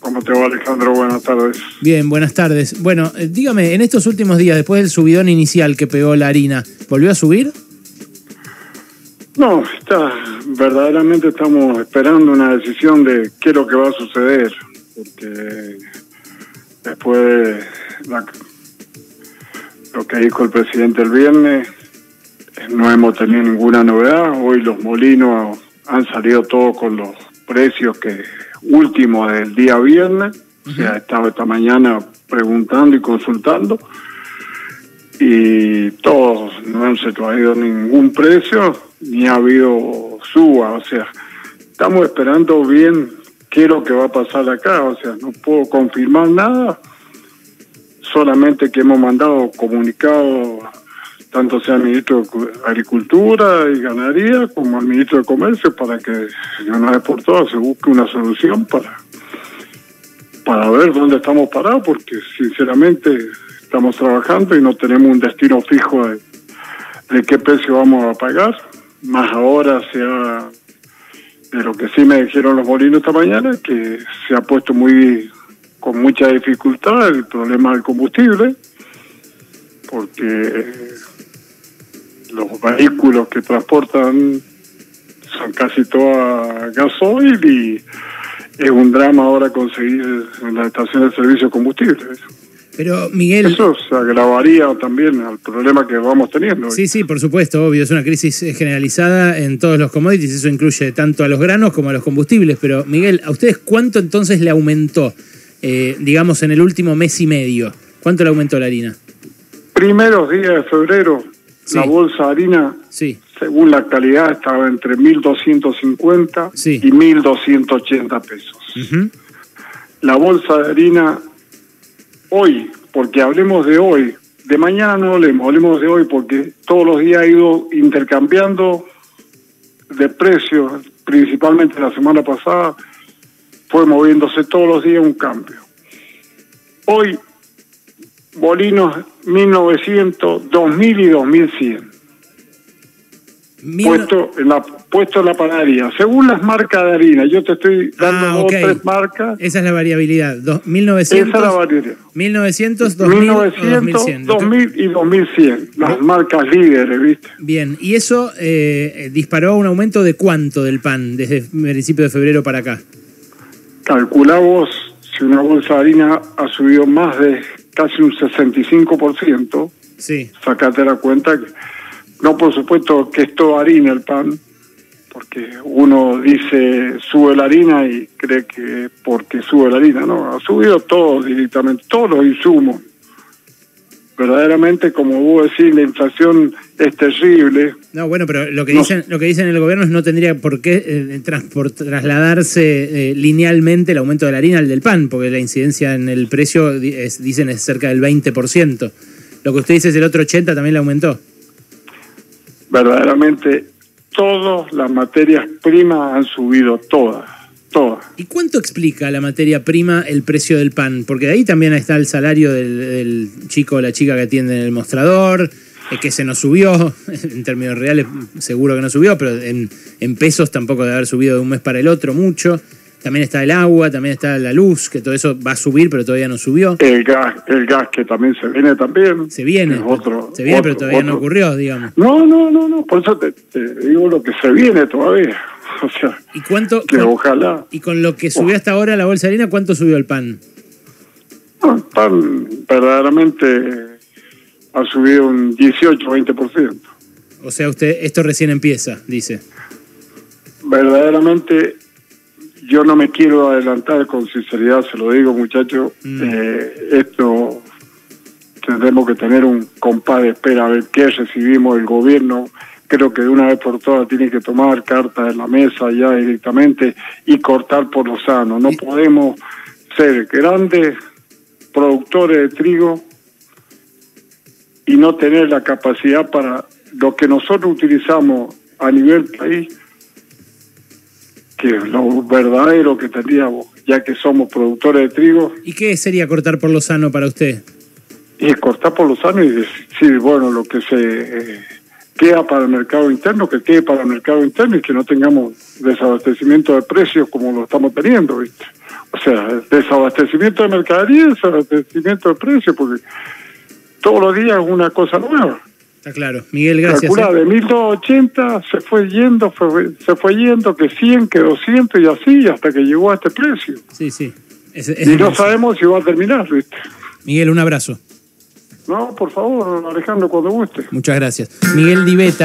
¿Cómo te va, Alejandro? Buenas tardes. Bien, buenas tardes. Bueno, eh, dígame, en estos últimos días, después del subidón inicial que pegó la harina, ¿volvió a subir? No, está, verdaderamente estamos esperando una decisión de qué es lo que va a suceder, porque después de lo que dijo el presidente el viernes, no hemos tenido ninguna novedad. Hoy los molinos han salido todos con los precios que último del día viernes, o sea, estaba esta mañana preguntando y consultando, y todos no han se traído ningún precio, ni ha habido suba, o sea, estamos esperando bien qué es lo que va a pasar acá, o sea, no puedo confirmar nada, solamente que hemos mandado comunicado tanto sea el ministro de Agricultura y Ganadería como al ministro de Comercio para que de una vez por todas se busque una solución para, para ver dónde estamos parados, porque sinceramente estamos trabajando y no tenemos un destino fijo de, qué precio vamos a pagar, más ahora sea de lo que sí me dijeron los molinos esta mañana, que se ha puesto muy con mucha dificultad el problema del combustible, porque los vehículos que transportan son casi todas gasoil y es un drama ahora conseguir en la estación de servicio combustible. Pero Miguel... Eso se agravaría también al problema que vamos teniendo. Sí, sí, por supuesto, obvio, es una crisis generalizada en todos los commodities, eso incluye tanto a los granos como a los combustibles, pero Miguel, ¿a ustedes cuánto entonces le aumentó, eh, digamos, en el último mes y medio? ¿Cuánto le aumentó la harina? Primeros días de febrero, la bolsa de harina, sí. según la calidad, estaba entre 1.250 Sí. y 1.280 pesos. Ujú. La bolsa de harina hoy, porque hablemos de hoy, de mañana no hablemos, hablemos de hoy porque todos los días ha ido intercambiando de precios, principalmente la semana pasada, fue moviéndose todos los días un cambio. Hoy, Bolinos 1900, 2000 y 2100, Mil- puesto en la puesto en la panadería. Según las marcas de harina, yo te estoy dando Ah, dos o ok. tres marcas, Esa es la variabilidad. Dos- esa 1900, es la variedad. 1900, 2000 o 1900, 2100. 2000 y 2100, las marcas líderes, ¿viste? Bien, y eso eh, disparó un aumento de cuánto del pan desde el principio de febrero para acá. Calculá vos si una bolsa de harina ha subido más de casi un 65%, Sí. sacate la cuenta que, no por supuesto que es todo harina el pan, porque uno dice sube la harina y cree que porque sube la harina, no, ha subido todo directamente, todos los insumos. Verdaderamente, como vos decís, la inflación es terrible, No, bueno, pero lo que No. dicen lo que dicen el gobierno es no tendría por qué eh, transport- trasladarse eh, linealmente el aumento de la harina al del pan, porque la incidencia en el precio es- dicen es cerca del 20%. Lo que usted dice es el otro 80 también le aumentó. verdaderamente todas las materias primas han subido, todas, ¿Y cuánto explica la materia prima el precio del pan? Porque de ahí también está el salario del, del chico o la chica que atiende en el mostrador, eh, que se nos subió, en términos reales seguro que no subió, pero en, en pesos tampoco debe haber subido de un mes para el otro mucho. También está el agua, también está la luz, que todo eso va a subir, pero todavía no subió. El gas, el gas que también se viene también. Se viene, otro- se viene, pero otro- todavía no ocurrió, digamos. No, no, no, no, por eso te, te digo lo que se viene todavía. O sea, ¿Y cuánto? que con- ojalá. y con lo que subió hasta ahora la bolsa de harina, ¿cuánto subió el pan? No, el pan verdaderamente ha subido un 18, 20%. O sea, usted, esto recién empieza, dice. Verdaderamente yo no me quiero adelantar con sinceridad, se lo digo muchachos, Mm. eh, esto tendremos que tener un compás de espera a ver qué recibimos del gobierno. Creo que de una vez por todas tiene que tomar cartas en la mesa ya directamente y cortar por lo sano. No podemos ser grandes productores de trigo y no tener la capacidad para lo que nosotros utilizamos a nivel país, que es lo verdadero que tendríamos, ya que somos productores de trigo, ¿Y qué sería cortar por lo sano para usted? y cortar por los años y decir, bueno, lo que se eh, queda para el mercado interno, que quede para el mercado interno y que no tengamos desabastecimiento de precios como lo estamos teniendo, ¿viste? O sea, desabastecimiento de mercadería, desabastecimiento de precios, porque todos los días es una cosa nueva. Está claro. Miguel, gracias. Calcula, ¿eh? de 1280 se fue yendo, fue- se fue yendo, que 100, que 200 y así, hasta que llegó a este precio. Sí, sí. Es- es Y no sabemos si va a terminar, ¿viste? Miguel, un abrazo. No, por favor, Alejandro, cuando guste. Muchas gracias. Miguel Diveta.